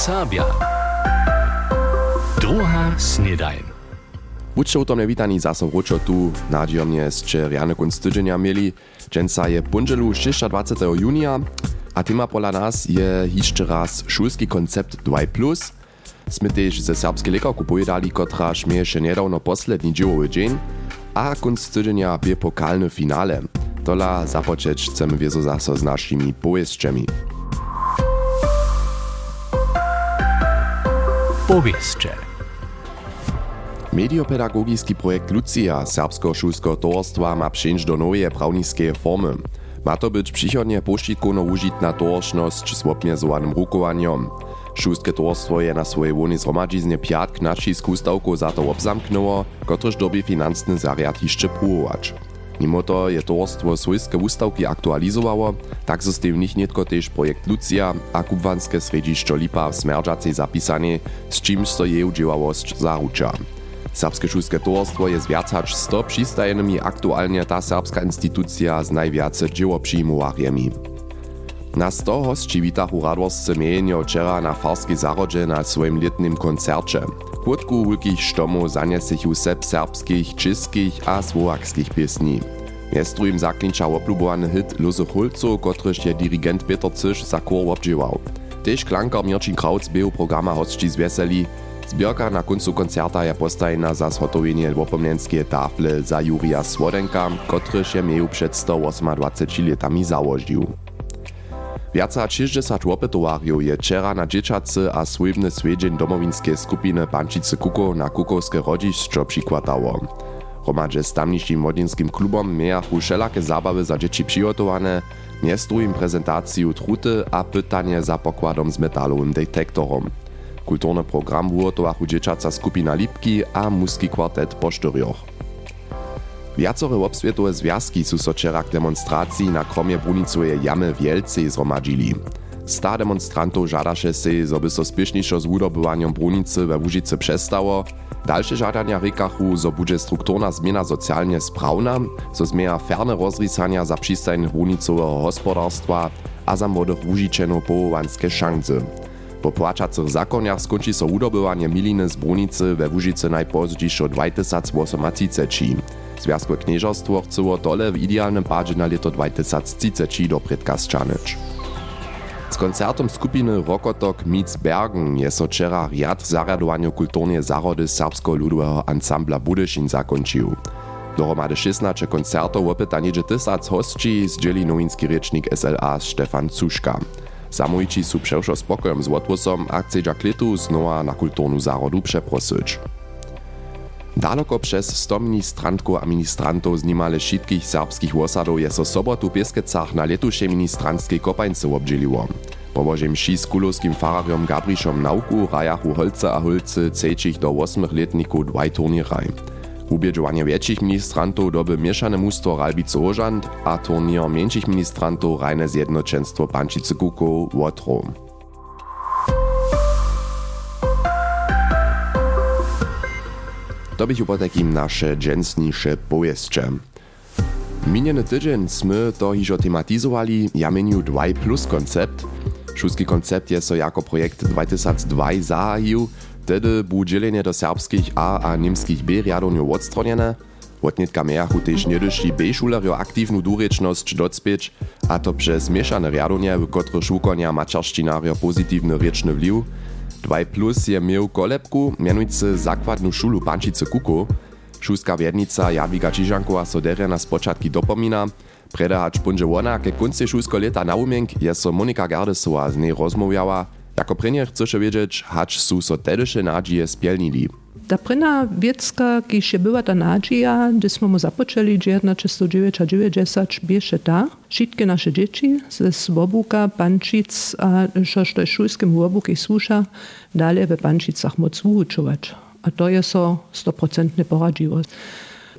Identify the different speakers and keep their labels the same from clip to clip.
Speaker 1: Sabia. Druga snedajn.
Speaker 2: Wučo to witani zaso wróčo tu nadziomnie z riane kunst tydzienia mieli. Dżęca je punżelu 26 junia, a tema pola nas je jeszcze raz szulski koncept 2+. Sme też ze serbskiej lekarku pojedali, kotra śmieje się niedawno posledni dziełowy dzień, a kunst tydzienia bie pokalny finale. Tola zapoczeć chcemy wiezo zaso z naszymi pojeźdźami.
Speaker 1: Powieście.
Speaker 2: Mediopedagogický projekt Lucia Serbskiego Šulskiego towarstwa ma przyjść do nowej prawnickiej formy. Ma to być przychodnie poszczitkono użytna towarszność z obmierzowanym rukowaniem. Šulskie towarstwo je na swojej łonie zhromadźiznie piatk nacisk ustawku za to obzamknęło, kotryż dobie finansny zariad jeszcze próbować. Mimo to je towarstwo swojskie ustawki aktualizowało, tak nich nietko też projekt Lucia a kubwanskie srediszczo Lipa w smerdżacej zapisanie, z czymś so jej udziałałość zarucza. Serbskie šulskie towarstwo je z viac hač 100 přistajanymi aktualnie ta serbska instytucja z najviace dziełopřijmowarjemi. Na 100 hostči witachu radworsce miejenio wczera na farskiej zarodze na swoim letnim koncercie. Kłódku wielkich sztomów zaniesechu sep serbskich, czeskich a słowakskich piesni. Jest drugim zaklinča oplubowany hit Luzo Hulco, kotryż je dirigent Peter Cysz za kór obdziewał. Tež klankar Mirčin Krautz był programa hostči zweseli, Zbierka na końcu koncerta je postajena za zhotowienie łopomnienskie tafle za Jurija Słodenka, kotryż je mieju przed 128 latami założył. Wiaca 60 łopetowarjów je wczera na dzieciacy a sływny swiedzień domowinskie skupiny Pančice Kuko na kukowskie rodzišćo przykładało. Hromadźe z tamnišim młodzinskim klubom miachu wszelakie zabawy za dzieci przygotowane, miastu im prezentaciju truty a pytanie za pokładom z metalowym detektorom. Kulturny program wuotowachu dzieciaca skupina Lipki a muski kwartet po štyrjoch. Viacore obswietowe związki su so demonstracji na kromie brunicoje jamy w Jelce zhromadźili. Sta demonstrantów żadaše se, zo by so spiešnišo z wudobywaniem brunicy we Łužice przestało. Dalsze żadania rykachu, zo bude strukturna zmiana socjalnie sprawna, zo zmienia ferne rozrysania za przystajnych brunicowego gospodarstwa a za młodych Łužičenów połowanskie szanse. Po płaczacych zakoniach skończy so udobywanie miliny z brunicy we Łužice najpozdziejszo 2038. Związkowe knieżostwo chceło tole w idealnym padzie na leto 2030 do predkazczanyć. Z koncertom skupiny Rokotok Meets Bergen je so wczera riad zaradowania kulturnie zarody serbsko-ludowego ansambla Budyszin zakończył. Dohromady 16 koncertów opytanie 1000 hostci zdzieli nowinski rycznik SLA Stefan Cuszka. Samujci su przewszo spokojem z łotwosom a chcedza kletu znowa na kulturnu zarodu przeprosić. Daleko przez 100 ministrantków a ministrantów z niemale wszystkich serbskich osadów je so sobotu w Pieskecach na letuszej ministrantskiej kopańce obdzieliło. Położę mši z kulowskim farariom Gabriszom nauku rajachu holce a holce cejčich do 8 letników dwaj turnieraj. Ubieđovanje większych ministrantów doby mieszane mustwo Ralbice Ożand, a turnier mniejszych ministrantów Rajne Zjednoczeństwo Pančice Kuko Łotro. To bych po takim nasze dżęsniejsze pojeźdźcze. Miniony tydzień sme to hižo tematizowali jamieniu 2 plus koncept. Šulski koncept je so jako projekt 2002 zahajił, Wtedy bu dzielenie do serbskich A a niemskich B riadowniów odstronione. Wotnitka miachu też niedyszli B šulerjo aktywną docpieć, a to przez mieszane riadownie, w których ukonia maczarszczynarjo pozytywny ryczny wliw. 2 plus je miał kolebku, mianujcy zakładną szulu Pančice Kuko. Šulska wiednica Jadwiga Čižankowa so derje na spočatki dopomina, predahać punže ona ke konce šulsko leta na umienk je so Monika Gardesova z nej rozmawiała, jako prynje chcesz wiedzieć, hacz su so tedysze nadzieje spielnili.
Speaker 3: Ta pryna wiecka, kiż była ta nadzieja, gdy smo zapoczęli 1990, biesze ta, wszystkie nasze dzieci ze Swobuka, Pančic, a šož to je šulskim Wobuki słusza, dalej we Pančicach moc wuczować. A to je so 100% poradziło.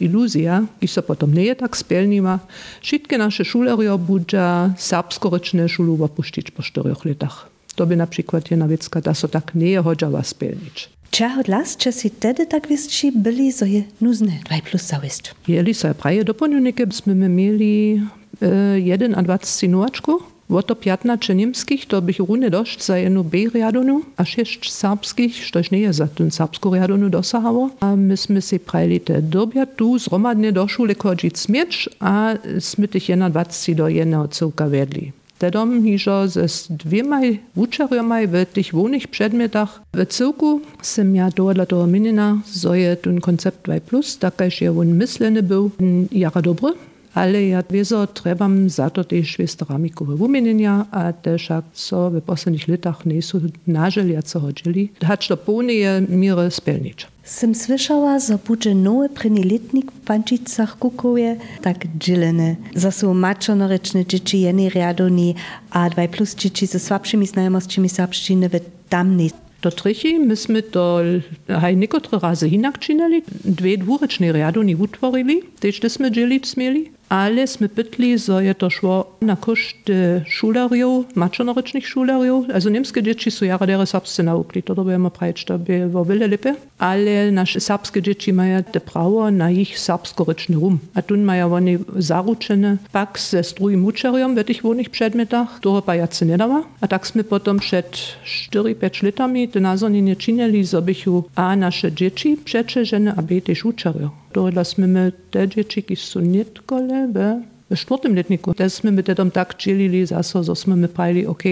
Speaker 3: Iluzja, ki so potom nie tak spełniła, wszystkie nasze szulerio budża serbskoryczne szulu opuścić po 4 latach. To by na przykład jedna wiecka, ta so tak nie chodziła spełnić.
Speaker 4: Čeho dlas, če si tedy tak wistši byli, zo je nuzne 2 plus zawist?
Speaker 3: Jeli so praje doplňujnike, byśmy mieli e, 21 novačku Woto 15 niemskich to bych rune dość za jednu B riadonu, a sześć serbskich, štož nie za ten serbsku riadonu dosahało. A myśmy si prajli te dobia tu zromadnie do szule smiecz, a smy tych 21 do jednego cyłka wedli. Tedom hižo ze dvěmaj wučerjomaj w tych wonych przedmiotach w cyłku sem ja dohodla toho minina, zo je ten koncept 2 plus, takaž je on mysleny był jara dobry, ale ja wieso trebam za to też švestaramikowe wumienienia, a też jak so w poslednich latach nie są nażeliaco chodzili, hacz do pełnej miery spełnić.
Speaker 4: Sem słyszała, że będzie nowy prynilitnik w Pančicach Kukowie, tak dzielony. Za są maczonoryczne dzieci jeny riadoni, a 2 plus dzieci ze słabszymi znajomostmi serbszczyny w tamnej.
Speaker 3: Do trichi myśmy to haj niekotre razy hinak činili, dve dvurečne riadoni utvorili, tež sme dzielić smieli, ale sme pytli, zo je to szło na koszt šularjov, mačonorečnych šularjov, also niemskie dzieci są jara dere serbsce naukli, to dobujemy prajeć, to by było wiele lepiej, ale nasze serbskie dzieci mają te prawo na ich serbskorečny rum, a tu mają oni zaručene pak ze strujim učerjom w tych wonych przedmiotach, toho pa jacy nie dała, a tak sme potom przed 4-5 latami te nazornie činili, zo bychu a nasze dzieci przeczeżene, a b też učerjo. Dohodla sme my te dzieci, ki są nietkole, w, w czwartym letniku, te sme my dedom tak dzielili zase, zo sme my prajli, ok,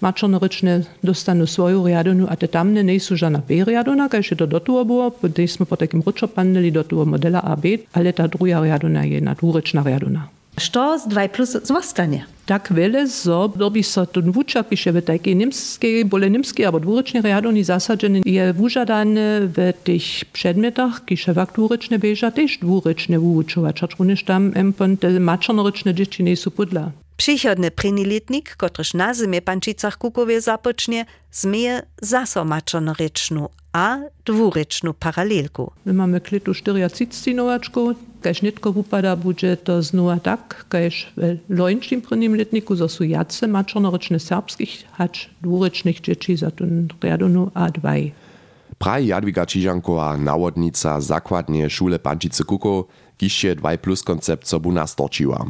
Speaker 3: mačonorečne dostanu svoju riadonu, a te tamne nie są żadna B riadona, kaž je to do toho było, bo sme po takim ručo paneli do toho modela AB, ale ta druga riadona je nadurečna riadona.
Speaker 4: Što z 2 plus zostanie?
Speaker 3: tak wiele, zo dobi so ten wuczak pisze w takiej niemskiej, bole niemskiej albo dwurycznej riadoni zasadzeny je wużadane w tych przedmiotach, kisze wak dwuryczne bieża też dwuryczne wuczować, acz również tam empon te maczonoryczne dzieci nie są pudla.
Speaker 4: Przychodny pryniletnik, kotryż na zimie Pančicach Kukowie zapocznie, zmieje zaso maczonoryczną, a dwuryczną paralelku.
Speaker 3: My mamy klitu 40 nowaczków, kaž netko upada, bude to znova tak, kaž v loňčním prvním letniku zo sú jace mačornorečne serbských hač dvurečných dzieci za ten riadonu A2.
Speaker 2: Praj Jadwiga Čižanková, nawodnica zakładnie szule Pančice Kuko, kiście 2 plus koncept sobu nastorčiła.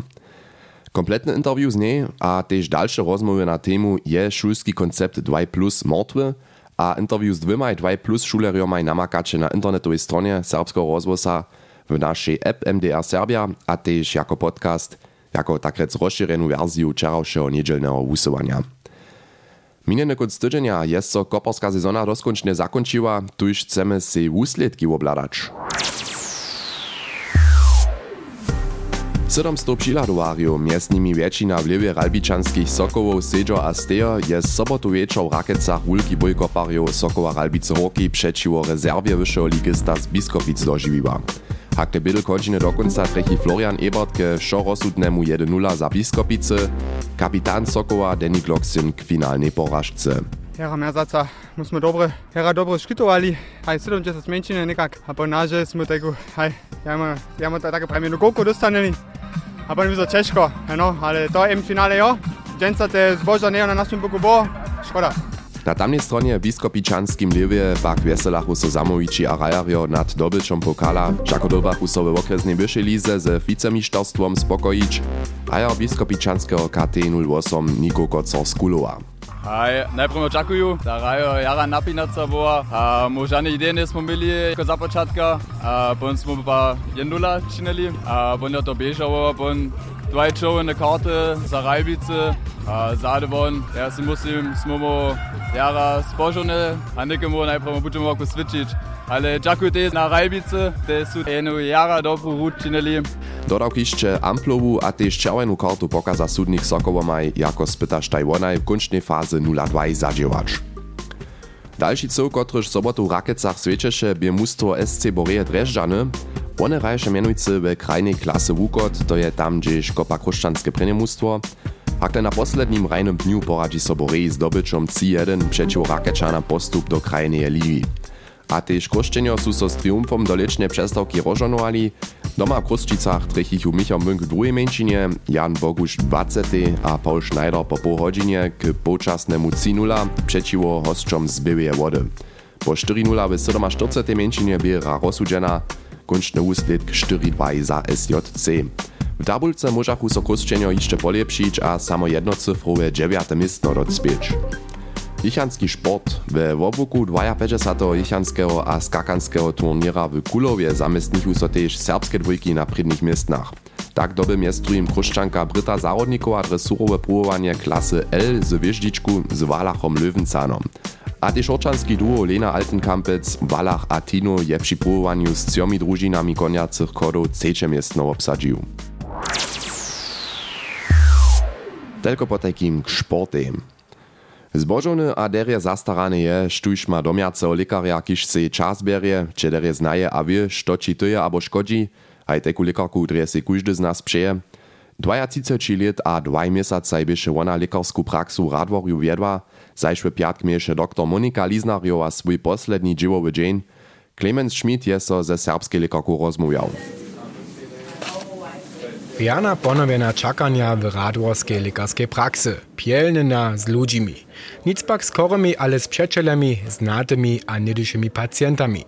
Speaker 2: Kompletne interview z niej, a też dalsze rozmowy na temu je szulski koncept 2 plus mortwy, a interview z dwoma 2 plus szuleriomaj namakacie na internetowej stronie serbskiego rozwosa w naszej app MDR Serbia, a też jako podcast, jako tak rec rozszerzoną wersję wczorajszego niedzielnego wusowania. Minjeny konc tydzienia jest so koperska sezona doskoncznie zakończyła, tuż chcemy się wusledki obladać. 700 přihladowarjów, między nimi většina w lewie ralbičanskich sokołów Sejo a Stejo, je sobotu wieczor w Rakecach wulki bojkoparjów Sokoła Ralbice Hoki przeciwo rezerwie wyższego ligista z Biskowic dożywiła. Hak te bydl končine do konca trechi Florian Ebert ke šorosudnemu 1-0 za Biskopice, kapitan Sokoła Denik Loksin k finalnej porażce.
Speaker 5: Hera Merzaca, musimy dobre, hera dobro škitovali, haj 70 menšine nekak, a po naže smo tako, haj, jamo, jamo tako premijenu golku dostaneli, a pa mi za Češko, no, ale to M finale jo, dženca te zboža ne na našem boku bo, škoda.
Speaker 2: Na tamnej stronie biskopičanskim lewie pak weselachu so zamowici a rajario nad dobyczą pokala, žako dobachu so w okresnej wyższej lize ze wicemiszterstwom spokoić, a ja biskopičanského KT 08 Niko Kocor
Speaker 6: Aj, najprej očakuju, da rajo jara napinaca bo. Možda ne ideje smo imeli za početka, potem smo pa jendula činili, potem je to bežalo, potem dva čovne karte za rajbice, zadevon, jaz si mislim, smo mu jara spožene, a nekemu najprej budemo lahko svičiti. Ale ďakujem też na rajbice, te sú jednu jara činili.
Speaker 2: Dodał kiszcze amplowu, a też czerwoną kartu pokaza sudnik Sokowomaj, jako spytasz Tajwanaj w kończnej fazy 0-2 zadziewać. Dalszy co, kotryż sobotu w Rakecach świeczesze, bie mustwo SC Boreje Dreżdżany, one rajsze mianujcy w krajnej klasy Wukot, to je tam, gdzieś kopa kruszczanskie prenimustwo, Hakle na poslednim rajnym dniu poradzi so Boreji zdobyczom C1 przeciw Rakečana postup do krajnej ligi. A tež kruščenjo sú so s triumfom do lečnej přestawki rozžanovali. Doma v Kruščicach trechichu Michał Münk v druhej menšinie, Jan Boguš 20. a Paul Schneider po pół hodzinę k połczasnemu 3-0 przeciwo hosťom z Bielie Wody. Po 4-0 w 47. menšinie biera rozsudžena, končný úsledk 4-2 za SJC. W tabulce możachu so jeszcze polepšić a samo jednocyfrowe dziewiate miejsce docpieć. Jichanski sport. We wobuku 52 jichanskiego a skakanskiego turniera w Kulowie zamestnichu so też serbskie dwójki na przednich miejscach. Tak doby miestru im kruszczanka Bryta Zarodnikowa dresurowe próbowanie klasy L z wjeździczku z Walachom Löwenzanom. A też oczanski duo Lena Altenkampec, Walach a Tino je przy próbowaniu z trzyomi drużynami koniacych kodów trzecie miejsce obsadził. Tylko po takim sportem. Zbožony a derje zastarane je, štuž ma domjaceho lekarja, kiž se čas derje znaje a wie, što či to je abo škodzi, aj teku lekarku drje kuždy z nas přeje. 32 let a 2 měsacaj běše ona lekarsku praxu radworju wiedła, zaś w piatk mieše dr Monika Liznarjowa swój posledni dziełowy dzień. Clemens Schmidt je so ze serbskiej lekarku rozmawiał.
Speaker 7: Jana ponowienia czakania w radworskiej lekarskiej praksy, pielnyna z ludźmi. Nic pak z chorymi, ale z przyjacielami, znatymi a niedyšymi pacjentami.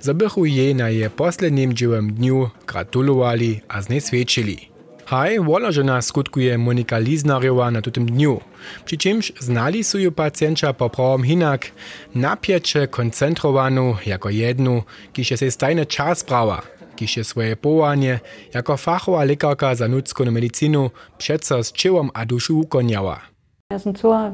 Speaker 7: Zabychu je na je poslednim dziewem dniu gratulowali a z niej świadczyli. Haj, wolożena skutkuje Monika Liznarjowa na tym dniu. Przy czymś znali suju pacjencia poprawom hinak, napiecie koncentrowanu jako jednu, kiż się stajne czas brała, kiż się swoje połanie jako fachowa lekarka za ludzką medycynu przeco z ciałom a dušu ukoniała.
Speaker 8: Ja sam cała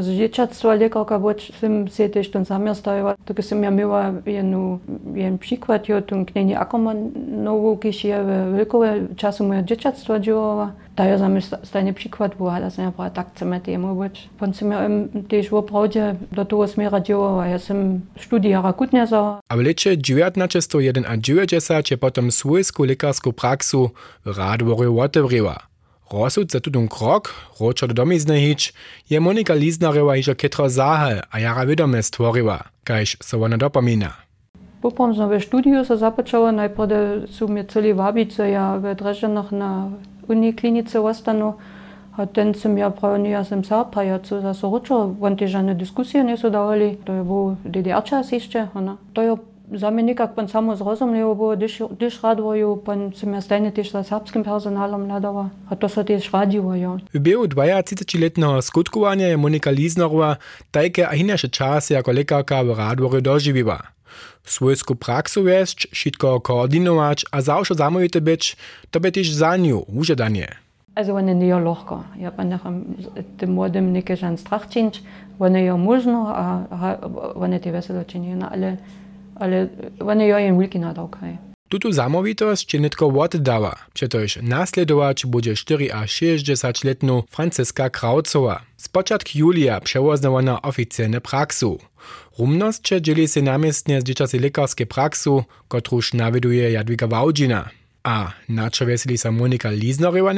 Speaker 8: z dzieciactwa lekarka, bo sam się też ten sam stajała. Tak sam ja miała jedną, jeden przykład, ja tu knieni Akomanowu, kiż je wielkowe czasu moje dzieciactwa działała. Da ja sam stajny przykład była, da sam ja brała tak chcemy temu być. Pan sam ja też w oprawdzie do tego smiera działała. Ja sam studiara kutniasa.
Speaker 7: A w lecie 1991 a 90 je potom swojsku lekarsku praksu w Radworju otewriła. Rozsud za tutun krok, ročo do domizne hič, je Monika Liznarewa hižo ketro zahal a jara vedome stvoriła, kajž so ona dopomina.
Speaker 8: Popom som ve študiju sa započala, najprve sú mi celý vabice, ja v Drežanoch na uniklinice ostanu, a ten som ja pravil, ja som sa pajacu zase ročo, on tie žane diskusie nie sú dávali, to je bol DDR čas ešte, ona. To je za me nekako samo razumljivo bo, když radvoju, pa sem jaz stejne tudi s srpskim personalom nadala, a to so tudi radjujo.
Speaker 7: V biju 20-letnega skutkovanja je Monika Liznorova tajke a inače čase jako lekarka v radvoju doživiva. Svojsku praksu vešč, šitko koordinovač, a zavšo zamujete beč, to bi tiš za njo, užedanje.
Speaker 8: Also one nije lahko. Ja pa necham tem mladim nekaj žen strah činč, one je možno, a one te veselo činijo, no, ali... ale one jo jen wielki nadawkaj.
Speaker 7: Tutu zamowitost czy nitko oddała, przetoż nasledować będzie 4 a 60 letną Franciska Kraucowa. Z początku julia przełożona oficjalne praksu. Rumność dzieli się namiestnie z dzieciacy lekarskie praksu, kotruż nawiduje Jadwiga Wałdzina. A na čo veseli sa Monika Líznorová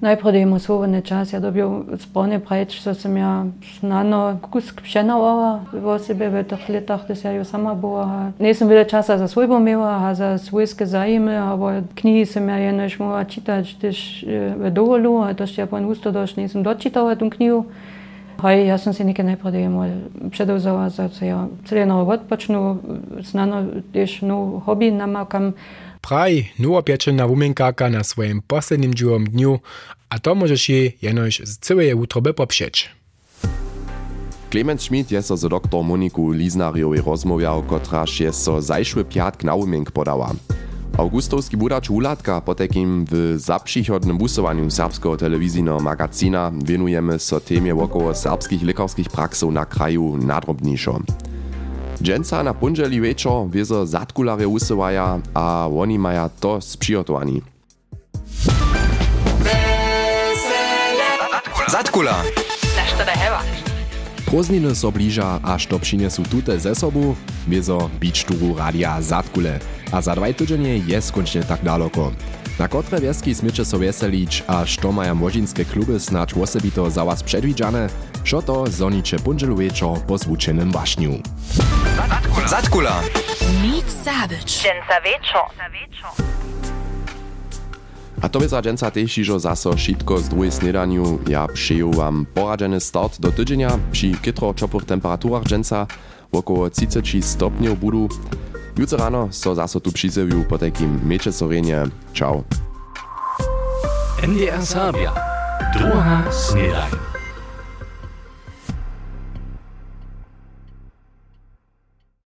Speaker 8: Najprej imamo sovane čas, ja dobil spone preč, so sem ja znano kusk pšenovala v sebi v teh letah, da se ja jo sama bola. Nisem bila časa za svojbo imela, a za svojske zajime, ampak knjigi sem ja je než mogla čitati, tež v dovolu, a to še ja pa usto doš nisem dočitala tu knjigo. Hej, jaz sem si nekaj najprej predovzela, da se ja celo novo odpočnu, znano tež nov hobi namakam.
Speaker 7: No, Praj nowopieczena wumienkarka na swoim poslednim dziwom dniu, a to możesz jej jenoś z całej utroby poprzeć.
Speaker 2: Clemens Schmidt je so z dr Moniku Liznarjowej rozmawiał, kotraż je so zajszły piatk na umienk podała. Augustowski budacz Ulatka po takim w zaprzychodnym busowaniu serbskiego telewizyjnego magazina wienujemy so temie wokoło serbskich lekarskich praksów na kraju nadrobniejszo. Dżęca na punżeli wieczor wiezo zatkulare usywaja, a oni maja to sprzyjotowani.
Speaker 1: Zatkula!
Speaker 2: Prózdniny so bliža, až to přinesu tute ze sobu, wiezo bić turu radia Zatkule. A za dwaj tydzienie je skończnie tak daleko. Na kotre wieski smycze so weselić, a što maja młodzinskie kluby snacz osobito za was przedwidziane, što to zonicze punżelu wieczor po zwučenym waśniu.
Speaker 1: Zatkula!
Speaker 9: Nic.
Speaker 10: Dżęca wieczor.
Speaker 2: A to by za dżęca też iżo zaso šitko z drugiej snedaniu. Ja przyjął wam poradzeny start do tydzienia przy kytro ciepłych temperaturach dżęca około 30 stopniów budu. Jutro rano so zaso tu przyzewiu po takim miecze sorenie. Ciao.
Speaker 1: NDR Sabia. Druga snedajn.